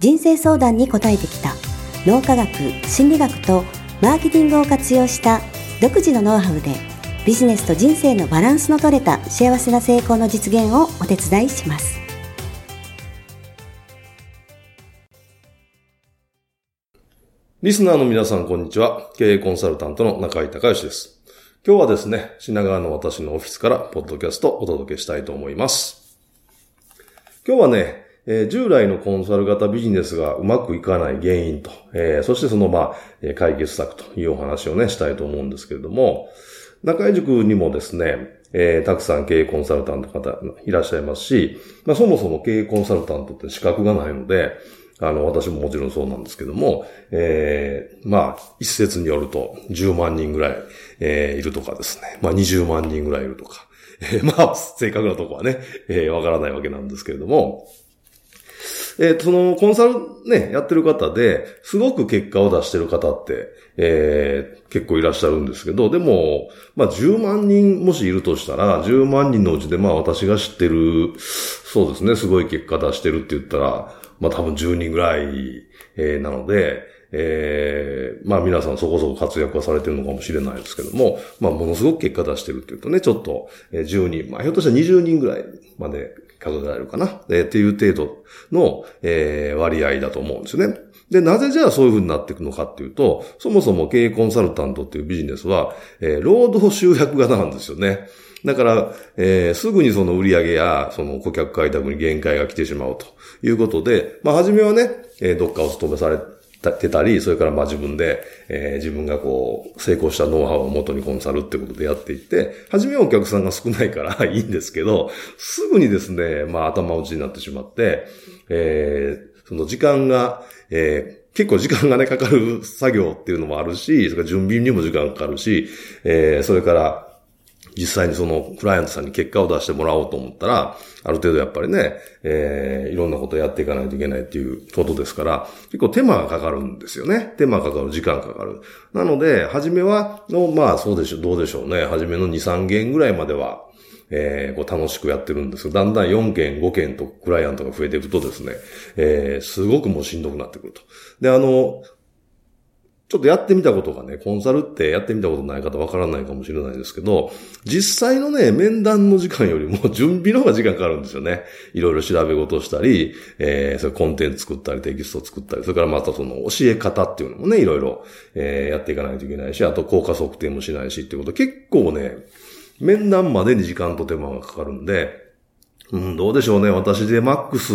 人生相談に応えてきた脳科学、心理学とマーケティングを活用した独自のノウハウでビジネスと人生のバランスの取れた幸せな成功の実現をお手伝いします。リスナーの皆さん、こんにちは。経営コンサルタントの中井隆義です。今日はですね、品川の私のオフィスから、ポッドキャストをお届けしたいと思います。今日はね、えー、従来のコンサル型ビジネスがうまくいかない原因と、えー、そしてその、まあ、解決策というお話をね、したいと思うんですけれども、中井塾にもですね、えー、たくさん経営コンサルタント方いらっしゃいますし、まあ、そもそも経営コンサルタントって資格がないので、あの、私ももちろんそうなんですけども、ええー、まあ、一説によると10万人ぐらい、えー、いるとかですね。まあ、20万人ぐらいいるとか。えー、まあ、正確なとこはね、えー、わからないわけなんですけれども、えー、そのコンサルね、やってる方で、すごく結果を出してる方って、えー、結構いらっしゃるんですけど、でも、まあ10万人もしいるとしたら、10万人のうちでまあ私が知ってる、そうですね、すごい結果出してるって言ったら、まあ多分10人ぐらい、えー、なので、ええー、まあ皆さんそこそこ活躍はされてるのかもしれないですけども、まあものすごく結果出してるっていうとね、ちょっと、え、10人、まあひょっとしたら20人ぐらいまで数えられるかな、えー、っていう程度の、えー、割合だと思うんですよね。で、なぜじゃあそういう風になっていくのかっていうと、そもそも経営コンサルタントっていうビジネスは、えー、労働集約型なんですよね。だから、えー、すぐにその売り上げや、その顧客開拓に限界が来てしまうということで、まあ、初めはね、えー、どっかを勤めされってたり、それからまあ自分で、えー、自分がこう、成功したノウハウを元にコンサルってことでやっていって、初めはお客さんが少ないから いいんですけど、すぐにですね、まあ頭打ちになってしまって、えー、その時間が、えー、結構時間がね、かかる作業っていうのもあるし、それから準備にも時間かかるし、えー、それから、実際にそのクライアントさんに結果を出してもらおうと思ったら、ある程度やっぱりね、えー、いろんなことをやっていかないといけないっていうことですから、結構手間がかかるんですよね。手間かかる、時間かかる。なので、初めは、の、まあそうでしょう、どうでしょうね。初めの2、3件ぐらいまでは、えー、こう楽しくやってるんですだんだん4件、5件とクライアントが増えていくとですね、えー、すごくもうしんどくなってくると。で、あの、ちょっとやってみたことがね、コンサルってやってみたことない方わからないかもしれないですけど、実際のね、面談の時間よりも準備の方が時間かかるんですよね。いろいろ調べ事したり、えー、それコンテンツ作ったり、テキスト作ったり、それからまたその教え方っていうのもね、いろいろ、えー、やっていかないといけないし、あと効果測定もしないしっていうこと、結構ね、面談までに時間と手間がかかるんで、うん、どうでしょうね。私でマックス、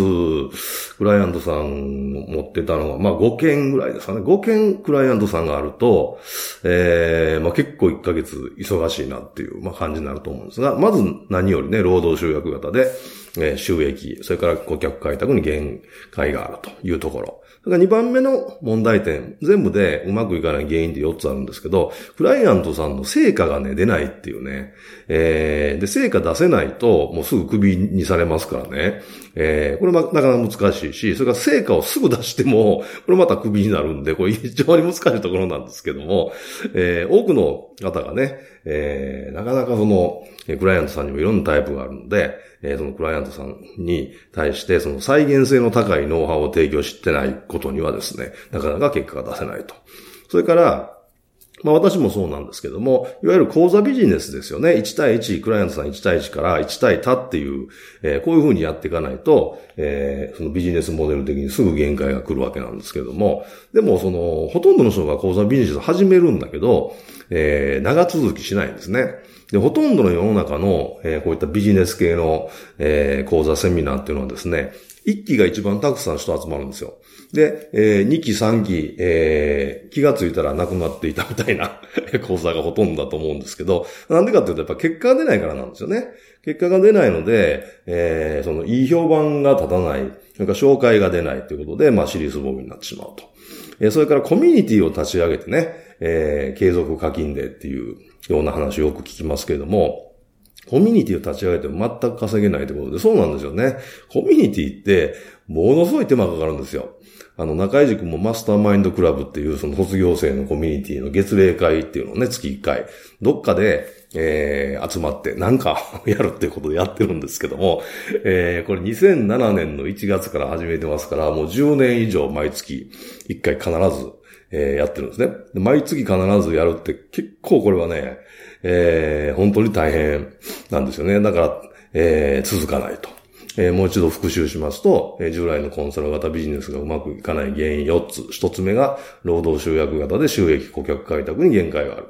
クライアントさん持ってたのは、まあ5件ぐらいですかね。5件クライアントさんがあると、ええー、まあ結構1ヶ月忙しいなっていう、まあ感じになると思うんですが、まず何よりね、労働集約型で、えー、収益、それから顧客開拓に限界があるというところ。それから2番目の問題点、全部でうまくいかない原因って4つあるんですけど、クライアントさんの成果がね、出ないっていうね。えー、で、成果出せないと、もうすぐクビにされますからね。えー、これま、なかなか難しいし、それから成果をすぐ出しても、これまたクビになるんで、これ非常に難しいところなんですけども、えー、多くの方がね、えー、なかなかその、クライアントさんにもいろんなタイプがあるので、えー、そのクライアントさんに対して、その再現性の高いノウハウを提供してないことにはですね、なかなか結果が出せないと。それから、まあ私もそうなんですけども、いわゆる講座ビジネスですよね。1対1、クライアントさん1対1から1対他っていう、えー、こういうふうにやっていかないと、えー、そのビジネスモデル的にすぐ限界が来るわけなんですけども、でもその、ほとんどの人が講座ビジネスを始めるんだけど、えー、長続きしないんですね。で、ほとんどの世の中の、えー、こういったビジネス系の、えー、講座セミナーっていうのはですね、1期が一番たくさん人集まるんですよ。で、えー、2期、3期、えー、気がついたらなくなっていたみたいな 講座がほとんどだと思うんですけど、なんでかっていうとやっぱ結果が出ないからなんですよね。結果が出ないので、えー、その、いい評判が立たない、それから紹介が出ないということで、まあ、シリーズボムになってしまうと。えー、それからコミュニティを立ち上げてね、えー、継続課金でっていうような話をよく聞きますけれども、コミュニティを立ち上げても全く稼げないということで、そうなんですよね。コミュニティって、ものすごい手間かかるんですよ。あの、中井塾もマスターマインドクラブっていうその卒業生のコミュニティの月例会っていうのをね、月1回、どっかで、えー、集まってなんか やるっていうことでやってるんですけども、えー、これ2007年の1月から始めてますから、もう10年以上毎月1回必ず、えー、やってるんですね。毎月必ずやるって結構これはね、えー、本当に大変なんですよね。だから、えー、続かないと。えー、もう一度復習しますと、えー、従来のコンサル型ビジネスがうまくいかない原因4つ。1つ目が、労働集約型で収益顧客開拓に限界がある。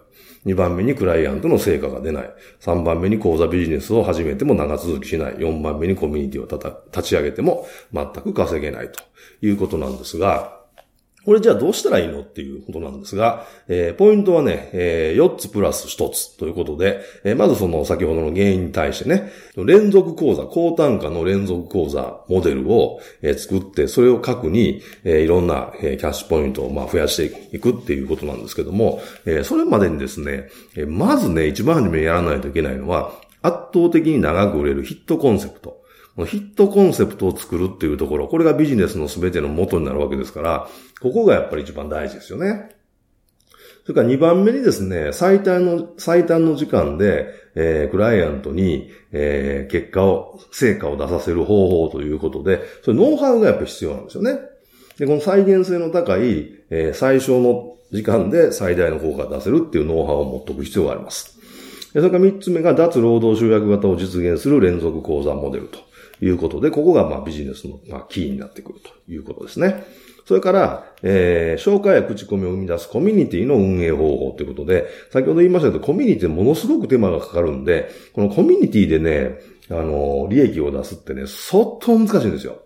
2番目にクライアントの成果が出ない。3番目に講座ビジネスを始めても長続きしない。4番目にコミュニティを立ち上げても全く稼げないということなんですが、これじゃあどうしたらいいのっていうことなんですが、えー、ポイントはね、えー、4つプラス1つということで、えー、まずその先ほどの原因に対してね、連続講座、高単価の連続講座モデルを、えー、作って、それを核に、えー、いろんな、えー、キャッシュポイントをまあ増やしていくっていうことなんですけども、えー、それまでにですね、えー、まずね、一番初めにやらないといけないのは、圧倒的に長く売れるヒットコンセプト。ヒットコンセプトを作るっていうところ、これがビジネスの全ての元になるわけですから、ここがやっぱり一番大事ですよね。それから2番目にですね、最短の、最短の時間で、えー、クライアントに、えー、結果を、成果を出させる方法ということで、それノウハウがやっぱり必要なんですよね。で、この再現性の高い、えー、最小の時間で最大の効果が出せるっていうノウハウを持っておく必要があります。それから3つ目が脱労働集約型を実現する連続講座モデルと。いうことで、ここがまあビジネスのまあキーになってくるということですね。それから、えー、紹介や口コミを生み出すコミュニティの運営方法ということで、先ほど言いましたけど、コミュニティものすごく手間がかかるんで、このコミュニティでね、あの、利益を出すってね、相当難しいんですよ。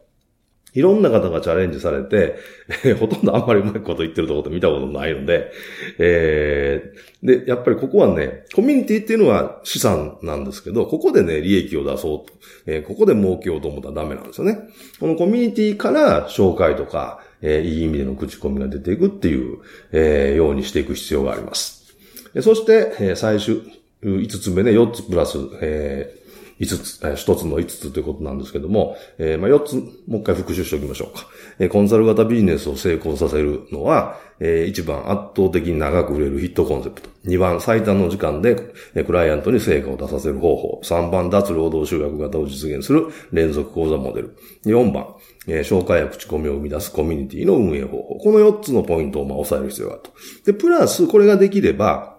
いろんな方がチャレンジされて、えー、ほとんどあんまりうまいこと言ってるところ見たことないので、えー、で、やっぱりここはね、コミュニティっていうのは資産なんですけど、ここでね、利益を出そうと、えー、ここで儲けようと思ったらダメなんですよね。このコミュニティから紹介とか、えー、いい意味での口コミが出ていくっていう、えー、ようにしていく必要があります。そして、えー、最終、5つ目ね、4つプラス、え5つ、1つの5つということなんですけども、えー、まあ4つ、もう一回復習しておきましょうか。えー、コンサル型ビジネスを成功させるのは、えー、1番圧倒的に長く売れるヒットコンセプト。2番最短の時間で、え、クライアントに成果を出させる方法。3番脱労働集約型を実現する連続講座モデル。4番、え、紹介や口コミを生み出すコミュニティの運営方法。この4つのポイントをまあ抑える必要があると。で、プラス、これができれば、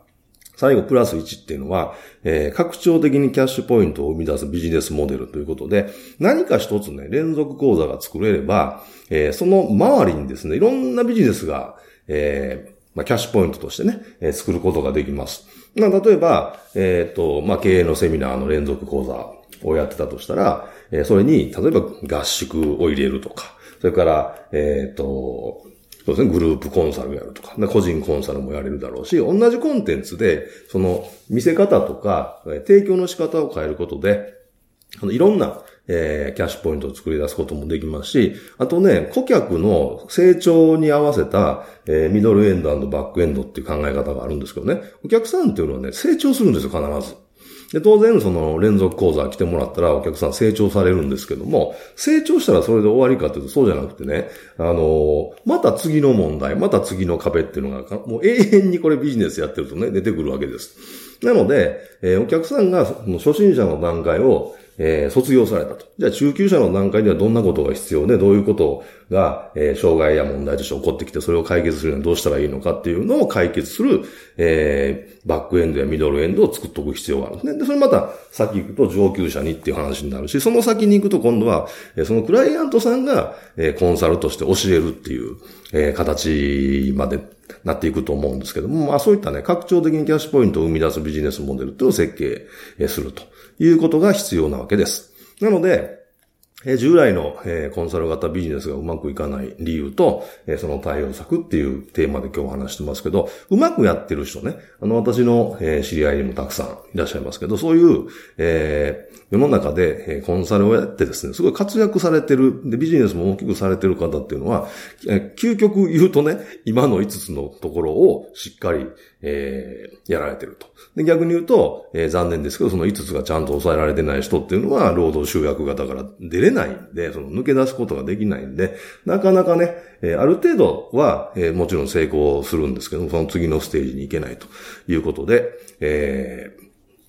最後プラス1っていうのは、えー、拡張的にキャッシュポイントを生み出すビジネスモデルということで、何か一つね、連続講座が作れれば、えー、その周りにですね、いろんなビジネスが、えー、まあ、キャッシュポイントとしてね、えー、作ることができます。まあ、例えば、えっ、と、まあ、経営のセミナーの連続講座をやってたとしたら、えー、それに、例えば合宿を入れるとか、それから、えっ、と、そうですね、グループコンサルやるとか、個人コンサルもやれるだろうし、同じコンテンツで、その見せ方とか、提供の仕方を変えることで、あのいろんな、えー、キャッシュポイントを作り出すこともできますし、あとね、顧客の成長に合わせた、えー、ミドルエンドバックエンドっていう考え方があるんですけどね、お客さんっていうのはね、成長するんですよ、必ず。で、当然、その連続講座来てもらったらお客さん成長されるんですけども、成長したらそれで終わりかというとそうじゃなくてね、あの、また次の問題、また次の壁っていうのが、もう永遠にこれビジネスやってるとね、出てくるわけです。なので、えー、お客さんが初心者の段階をえー、卒業されたと。じゃあ中級者の段階ではどんなことが必要で、どういうことが、えー、障害や問題として起こってきて、それを解決するにはどうしたらいいのかっていうのを解決する、えー、バックエンドやミドルエンドを作っておく必要があるんですね。で、それまた先行くと上級者にっていう話になるし、その先に行くと今度は、え、そのクライアントさんが、え、コンサルとして教えるっていう、え、形までなっていくと思うんですけども、まあそういったね、拡張的にキャッシュポイントを生み出すビジネスモデルというのを設計するということが必要なわけです。なので、従来の、えコンサル型ビジネスがうまくいかない理由と、えその対応策っていうテーマで今日話してますけど、うまくやってる人ね、あの私の、え知り合いにもたくさんいらっしゃいますけど、そういう、え世の中で、えコンサルをやってですね、すごい活躍されてる、で、ビジネスも大きくされてる方っていうのは、え究極言うとね、今の5つのところをしっかり、えー、やられてると。で、逆に言うと、えー、残念ですけど、その5つがちゃんと抑えられてない人っていうのは、労働集約型から出れないんで、その抜け出すことができないんで、なかなかね、え、ある程度は、え、もちろん成功するんですけども、その次のステージに行けないということで、え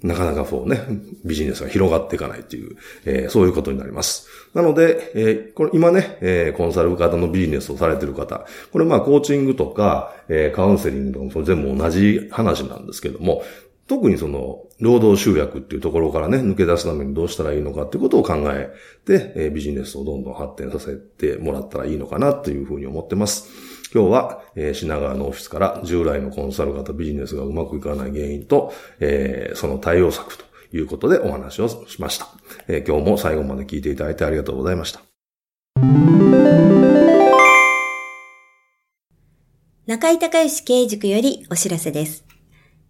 ー、なかなかそうね、ビジネスが広がっていかないという、えー、そういうことになります。なので、えー、これ今ね、えー、コンサル型のビジネスをされている方、これまあコーチングとか、え、カウンセリングとかも全部同じ話なんですけども、特にその、労働集約っていうところからね、抜け出すためにどうしたらいいのかっていうことを考えて、えー、ビジネスをどんどん発展させてもらったらいいのかなというふうに思ってます。今日は、えー、品川のオフィスから従来のコンサル型ビジネスがうまくいかない原因と、えー、その対応策ということでお話をしました、えー、今日も最後まで聞いていただいてありがとうございました。中井隆義経営塾よりお知らせです。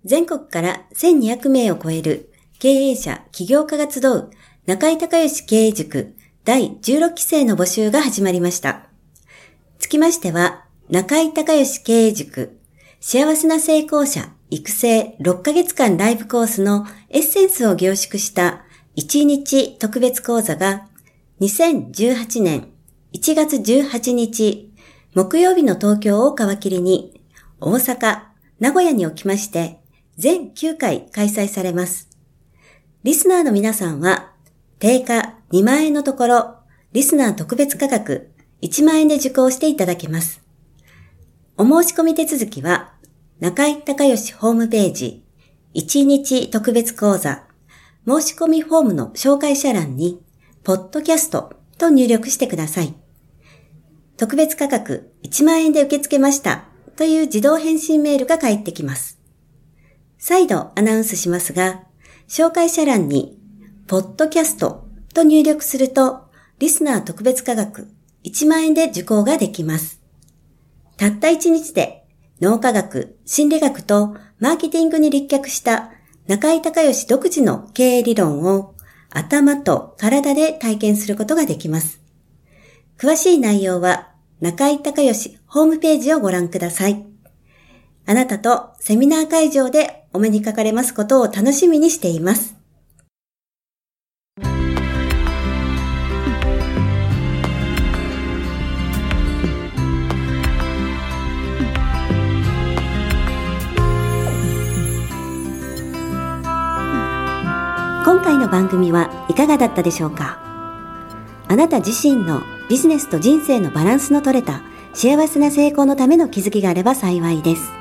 全国から1200名を超える経営者、起業家が集う中井隆義経営塾第16期生の募集が始まりました。つきましては、中井隆義経営塾、幸せな成功者育成6ヶ月間ライブコースのエッセンスを凝縮した1日特別講座が2018年1月18日木曜日の東京を皮切りに大阪、名古屋におきまして全9回開催されます。リスナーの皆さんは定価2万円のところリスナー特別価格1万円で受講していただけます。お申し込み手続きは、中井隆義ホームページ、1日特別講座、申し込みフォームの紹介者欄に、ポッドキャストと入力してください。特別価格1万円で受け付けましたという自動返信メールが返ってきます。再度アナウンスしますが、紹介者欄に、ポッドキャストと入力すると、リスナー特別価格1万円で受講ができます。たった一日で脳科学、心理学とマーケティングに立脚した中井隆義独自の経営理論を頭と体で体験することができます。詳しい内容は中井隆義ホームページをご覧ください。あなたとセミナー会場でお目にかかれますことを楽しみにしています。今回の番組はいかがだったでしょうか？あなた自身のビジネスと人生のバランスの取れた幸せな成功のための気づきがあれば幸いです。